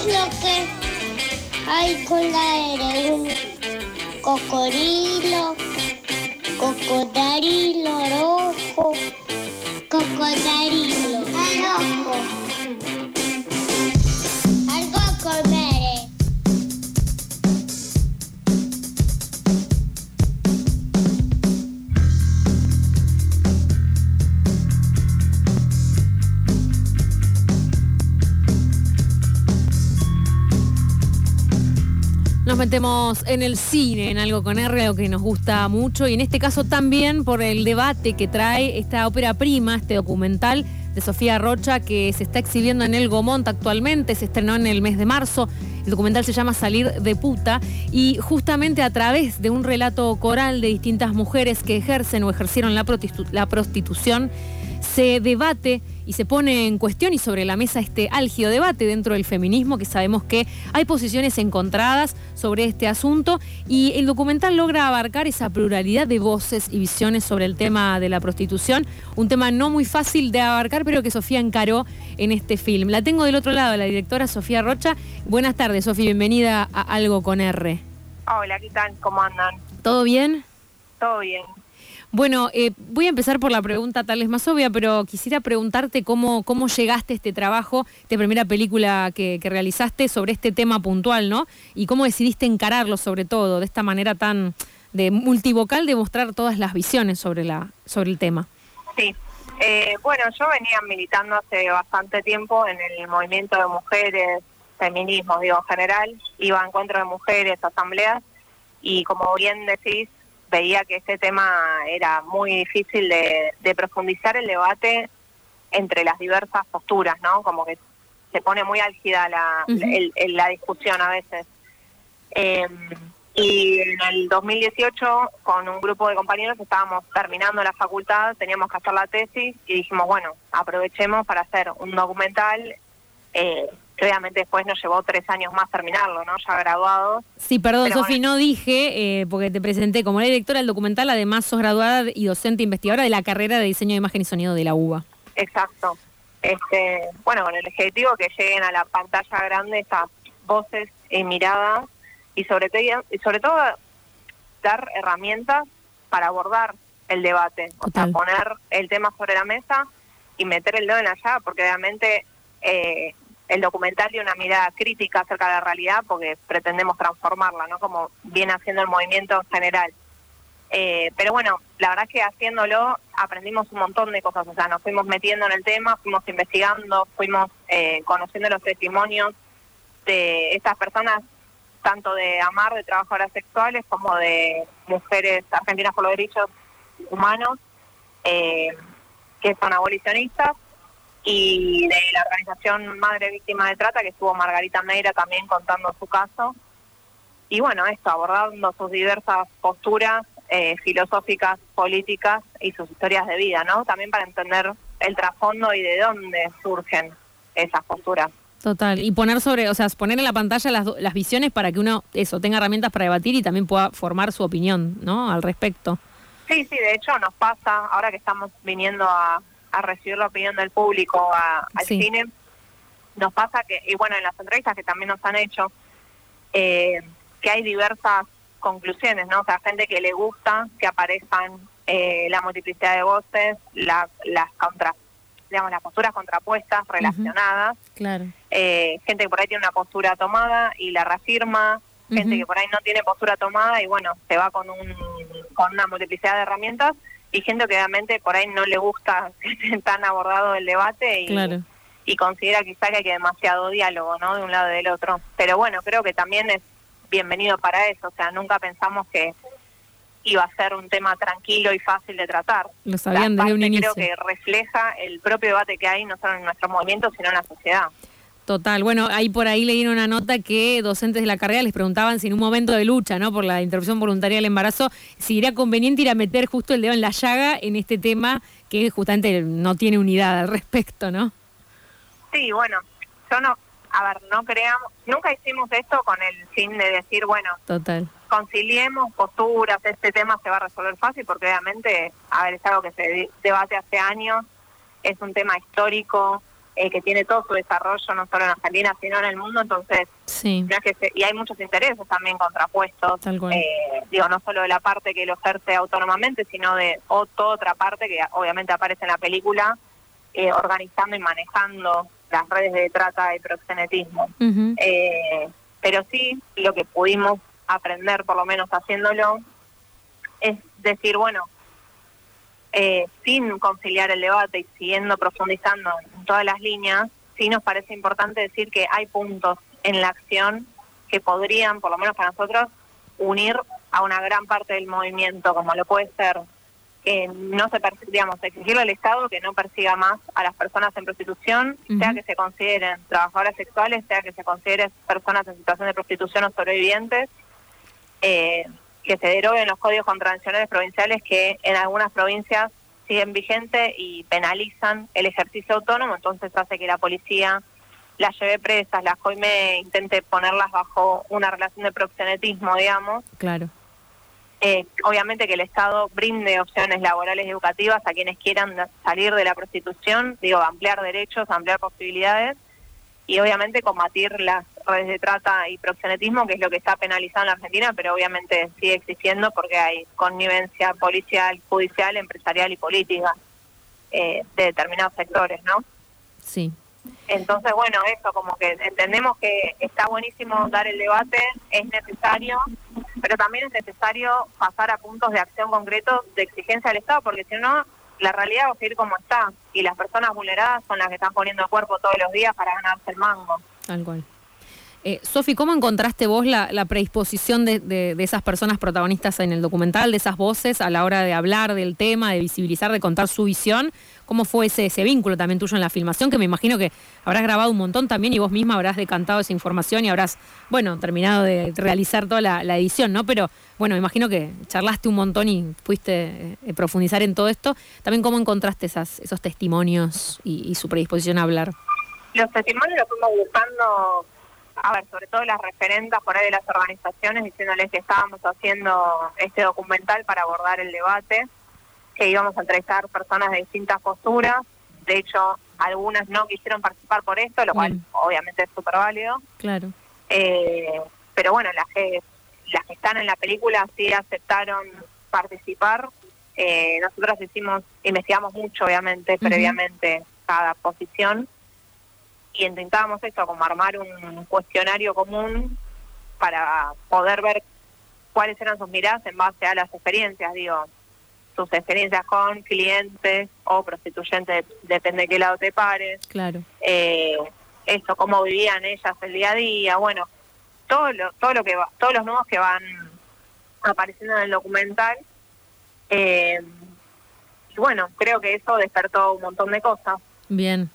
es lo que hay con la R? Un cocodrilo, cocodrilo rojo, cocodrilo rojo. Metemos en el cine, en algo con R, algo que nos gusta mucho, y en este caso también por el debate que trae esta ópera prima, este documental de Sofía Rocha, que se está exhibiendo en el Gomont actualmente, se estrenó en el mes de marzo. El documental se llama Salir de puta y justamente a través de un relato coral de distintas mujeres que ejercen o ejercieron la, prostitu- la prostitución, se debate y se pone en cuestión y sobre la mesa este álgido debate dentro del feminismo, que sabemos que hay posiciones encontradas sobre este asunto y el documental logra abarcar esa pluralidad de voces y visiones sobre el tema de la prostitución, un tema no muy fácil de abarcar, pero que Sofía encaró en este film. La tengo del otro lado, la directora Sofía Rocha. Buenas tardes, Sofía, bienvenida a Algo con R. Hola, ¿qué tal? ¿Cómo andan? ¿Todo bien? ¿Todo bien? Bueno, eh, voy a empezar por la pregunta tal vez más obvia, pero quisiera preguntarte cómo, cómo llegaste a este trabajo, esta primera película que, que realizaste sobre este tema puntual, ¿no? Y cómo decidiste encararlo sobre todo, de esta manera tan de multivocal, de mostrar todas las visiones sobre, la, sobre el tema. Sí. Eh, bueno, yo venía militando hace bastante tiempo en el movimiento de mujeres, feminismo, digo, en general. Iba a encuentros de mujeres, asambleas, y como bien decís, veía que este tema era muy difícil de, de profundizar el debate entre las diversas posturas, ¿no? Como que se pone muy álgida la, el- el- la discusión a veces. Eh, y en el 2018, con un grupo de compañeros, estábamos terminando la facultad, teníamos que hacer la tesis y dijimos, bueno, aprovechemos para hacer un documental, eh, obviamente después nos llevó tres años más terminarlo, ¿no? Ya graduados. Sí, perdón, Pero Sofi, bueno. no dije, eh, porque te presenté como la directora del documental, además sos graduada y docente investigadora de la carrera de diseño de imagen y sonido de la UBA. Exacto. Este, bueno, con el objetivo que lleguen a la pantalla grande estas voces y miradas y sobre todo y sobre todo dar herramientas para abordar el debate, o sea, Total. poner el tema sobre la mesa y meter el dedo en la llaga, porque obviamente eh, el documental tiene una mirada crítica acerca de la realidad, porque pretendemos transformarla, ¿no? Como viene haciendo el movimiento en general. Eh, pero bueno, la verdad es que haciéndolo aprendimos un montón de cosas, o sea, nos fuimos metiendo en el tema, fuimos investigando, fuimos eh, conociendo los testimonios de estas personas, tanto de AMAR, de trabajadoras sexuales, como de mujeres argentinas por los derechos humanos, eh, que son abolicionistas, y de la organización Madre Víctima de Trata, que estuvo Margarita Meira también contando su caso. Y bueno, esto, abordando sus diversas posturas eh, filosóficas, políticas y sus historias de vida, ¿no? También para entender el trasfondo y de dónde surgen esas posturas. Total. Y poner sobre, o sea, poner en la pantalla las, las visiones para que uno, eso, tenga herramientas para debatir y también pueda formar su opinión, ¿no? Al respecto. Sí, sí, de hecho nos pasa, ahora que estamos viniendo a, a recibir la opinión del público a- al Sí. cine, nos pasa que, y bueno, en las entrevistas que también nos han hecho, eh, que hay diversas conclusiones, ¿no? O sea, gente que le gusta que aparezcan eh, la multiplicidad de voces, la- las contra, digamos, las posturas contrapuestas, relacionadas, Claro. eh, gente que por ahí tiene una postura tomada y la reafirma, gente que por ahí no tiene postura tomada y bueno, se va con un con una multiplicidad de herramientas y gente que obviamente por ahí no le gusta que esté tan abordado el debate y, Claro. y considera quizá que hay demasiado diálogo, ¿no? De un lado y del otro. Pero bueno, creo que también es bienvenido para eso, o sea, nunca pensamos que iba a ser un tema tranquilo y fácil de tratar. Lo sabían desde un inicio. Creo que refleja el propio debate que hay no solo en nuestro movimiento, sino en la sociedad. Total. Bueno, ahí por ahí leí una nota que docentes de la carrera les preguntaban si en un momento de lucha, ¿no? Por la interrupción voluntaria del embarazo, si era conveniente ir a meter justo el dedo en la llaga en este tema que justamente no tiene unidad al respecto, ¿no? Sí, bueno, yo no, a ver, no creamos, nunca hicimos esto con el fin de decir, bueno, Total. conciliemos posturas, este tema se va a resolver fácil, porque obviamente, a ver, es algo que se debate hace años, es un tema histórico, eh, que tiene todo su desarrollo no solo en Argentina, sino en el mundo, entonces, sí. y hay muchos intereses también contrapuestos, eh, digo, no solo de la parte que lo ejerce autónomamente, sino de toda otra parte que obviamente aparece en la película, eh, organizando y manejando las redes de trata y proxenetismo. pero sí, lo que pudimos aprender, por lo menos haciéndolo, es decir, bueno, eh, sin conciliar el debate y siguiendo profundizando en todas las líneas, sí nos parece importante decir que hay puntos en la acción que podrían, por lo menos para nosotros, unir a una gran parte del movimiento, como lo puede ser que no se digamos, exigirle al Estado que no persiga más a las personas en prostitución, sea que se consideren trabajadoras sexuales, sea que se consideren personas en situación de prostitución o sobrevivientes, eh, que se deroguen los códigos contravencionales provinciales que en algunas provincias siguen vigentes y penalizan el ejercicio autónomo, entonces hace que la policía las lleve presas, las coime, intente ponerlas bajo una relación de proxenetismo, digamos. Claro. Eh, obviamente que el Estado brinde opciones laborales y educativas a quienes quieran salir de la prostitución, digo, ampliar derechos, ampliar posibilidades y obviamente combatir las redes de trata y proxenetismo, que es lo que está penalizado en la Argentina, pero obviamente sigue existiendo porque hay connivencia policial, judicial, empresarial y política eh, de determinados sectores, ¿no? Sí. Entonces, bueno, eso, como que entendemos que está buenísimo dar el debate, es necesario, pero también es necesario pasar a puntos de acción concretos de exigencia al Estado, porque si no, la realidad va a seguir como está y las personas vulneradas son las que están poniendo el cuerpo todos los días para ganarse el mango. Tal cual. Eh, Sofi, ¿cómo encontraste vos la, predisposición de, esas personas protagonistas en el documental, de esas voces a la hora de hablar del tema, de visibilizar, de contar su visión? ¿Cómo fue ese, ese vínculo también tuyo en la filmación? Que me imagino que habrás grabado un montón también y vos misma habrás decantado esa información y habrás, bueno, terminado de realizar toda la, edición, ¿no? Pero bueno, me imagino que charlaste un montón y fuiste eh, profundizar en todo esto. También, ¿cómo encontraste esas, esos testimonios y, y su predisposición a hablar? Los testimonios los fuimos buscando a ver, sobre todo las referentas por ahí de las organizaciones, diciéndoles que estábamos haciendo este documental para abordar el debate, que íbamos a entrevistar personas de distintas posturas. De hecho, algunas no quisieron participar por esto, lo cual obviamente es súper válido. Claro. Eh, pero bueno, las que, las que están en la película sí aceptaron participar. Eh, nosotros hicimos, investigamos mucho, obviamente, previamente cada posición y intentábamos eso, como armar un cuestionario común para poder ver cuáles eran sus miradas en base a las experiencias, digo, sus experiencias con clientes o prostituyentes, depende de qué lado te pares. Claro. Eh, eso, cómo vivían ellas el día a día, bueno, todo lo, todo lo que va, todos los nudos que van apareciendo en el documental. Eh, y bueno, creo que eso despertó un montón de cosas. Bien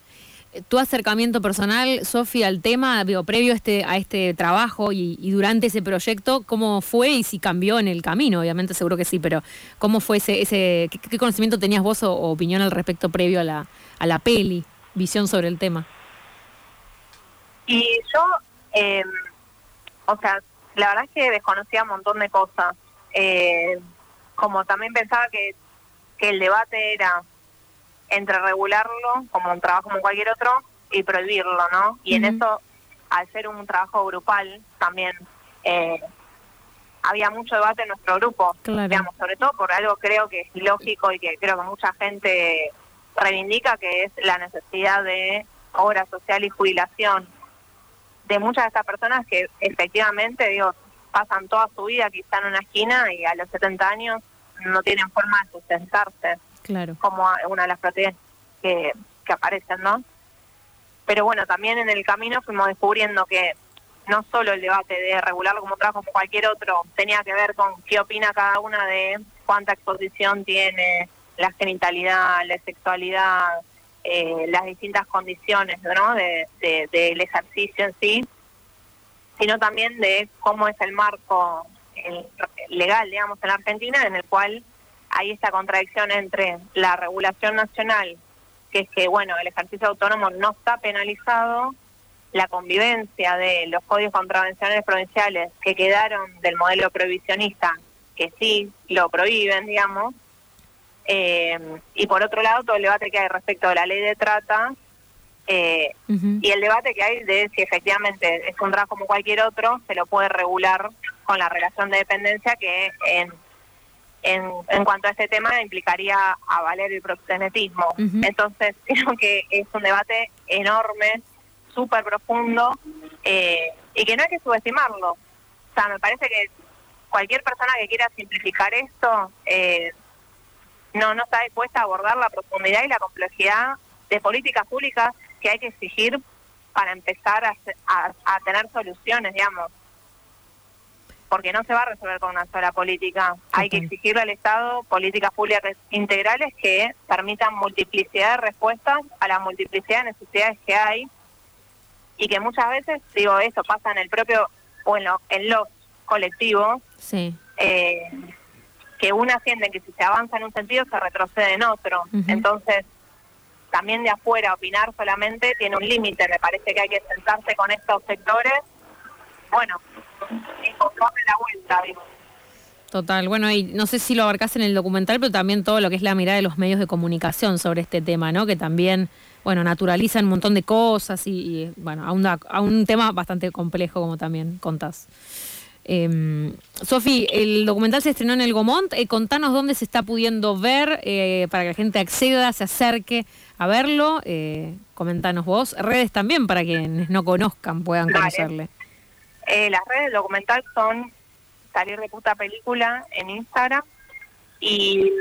tu acercamiento personal, Sofía, al tema, digo, previo a este, a este trabajo y, durante ese proyecto, ¿cómo fue y si cambió en el camino? Obviamente seguro que sí, pero ¿cómo fue ese, ese qué, conocimiento tenías vos o, opinión al respecto previo a la, a la peli, visión sobre el tema? Y yo, em, o sea, la verdad es que desconocía un montón de cosas. Eh, como también pensaba que, que el debate era entre regularlo como un trabajo como cualquier otro y prohibirlo, ¿no? Y en eso, al ser un trabajo grupal, también eh, había mucho debate en nuestro grupo, digamos, sobre todo por algo creo que es lógico y que creo que mucha gente reivindica, que es la necesidad de obra social y jubilación de muchas de estas personas que efectivamente, digo, pasan toda su vida quizá en una esquina y a los 70 años no tienen forma de sustentarse claro. como una de las proteínas que, que aparecen, ¿no? Pero bueno, también en el camino fuimos descubriendo que no solo el debate de regularlo como trabajo como cualquier otro tenía que ver con qué opina cada una de cuánta exposición tiene la genitalidad, la sexualidad, eh, las distintas condiciones ¿no? de, del ejercicio en sí, sino también de cómo es el marco legal, digamos, en Argentina, en el cual hay esta contradicción entre la regulación nacional, que es que, bueno, el ejercicio autónomo no está penalizado, la convivencia de los códigos contravencionales provinciales que quedaron del modelo prohibicionista, que sí lo prohíben, digamos, eh, y por otro lado todo el debate que hay respecto de la ley de trata, eh, y el debate que hay de si efectivamente es un RAS como cualquier otro, se lo puede regular con la relación de dependencia que en, en, en cuanto a este tema implicaría avaler el proxenetismo. Entonces creo que es un debate enorme, súper profundo eh, y que no hay que subestimarlo. O sea, me parece que cualquier persona que quiera simplificar esto eh, no, no está dispuesta a abordar la profundidad y la complejidad de políticas públicas que hay que exigir para empezar a, tener soluciones, digamos. Porque no se va a resolver con una sola política. Hay que exigirle al Estado políticas públicas integrales que permitan multiplicidad de respuestas a la multiplicidad de necesidades que hay y que muchas veces, digo, eso pasa en el propio, o en, en los colectivos, sí. eh, que una siente que si se avanza en un sentido se retrocede en otro. Entonces, también de afuera opinar solamente tiene un límite. Me parece que hay que sentarse con estos sectores, bueno, encontrarle la vuelta, Total, bueno, y no sé si lo abarcas en el documental, pero también todo lo que es la mirada de los medios de comunicación sobre este tema, ¿no? Que también, bueno, naturalizan un montón de cosas y, bueno, a, a un tema bastante complejo, como también contás. Eh, Sofi, el documental se estrenó en el Gomont. Eh, contanos dónde se está pudiendo ver eh, para que la gente acceda, se acerque a verlo. Eh, comentanos vos. Redes también para quienes no conozcan puedan conocerle. Eh, las redes del documental son Salir de Puta Película en Instagram y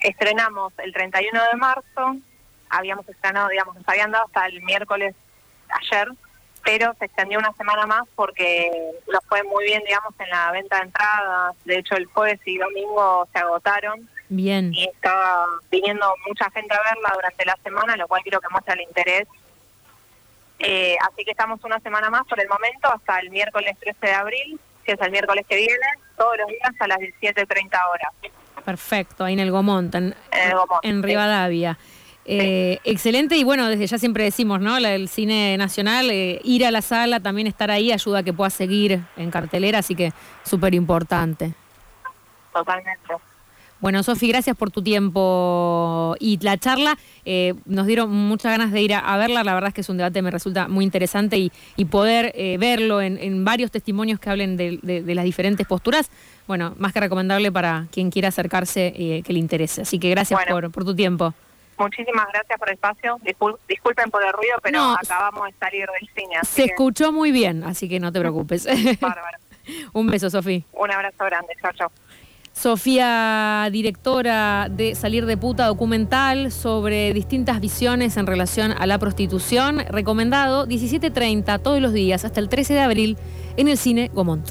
estrenamos el 31 de marzo. Habíamos estrenado, digamos, nos habían dado hasta el miércoles ayer pero se extendió una semana más porque nos fue muy bien, digamos, en la venta de entradas. De hecho, el jueves y domingo se agotaron. Bien. Y estaba viniendo mucha gente a verla durante la semana, lo cual creo que muestra el interés. Eh, así que estamos una semana más por el momento, hasta el miércoles 13 de abril, que es el miércoles que viene, todos los días a las 17.30 horas. Perfecto, ahí en el Gomont, en, en, en Rivadavia. Eh, excelente y bueno, desde ya siempre decimos, ¿no? El cine nacional, eh, ir a la sala, también estar ahí ayuda a que pueda seguir en cartelera, así que súper importante. Totalmente. Bueno, Sofi, gracias por tu tiempo y la charla. Eh, nos dieron muchas ganas de ir a, verla. La verdad es que es un debate me resulta muy interesante y, y poder verlo en, varios testimonios que hablen de, las diferentes posturas. Bueno, más que recomendable para quien quiera acercarse que le interese. Así que gracias por, por tu tiempo. Muchísimas gracias por el espacio. disculpen por el ruido, pero acabamos de salir del cine. se escuchó muy bien, así que no te preocupes. Bárbaro. Un beso, Sofía. Un abrazo grande. Chao, chao. Sofía, directora de Salir de Puta documental sobre distintas visiones en relación a la prostitución, recomendado 17.30 todos los días hasta el 13 de abril en el cine Gomont.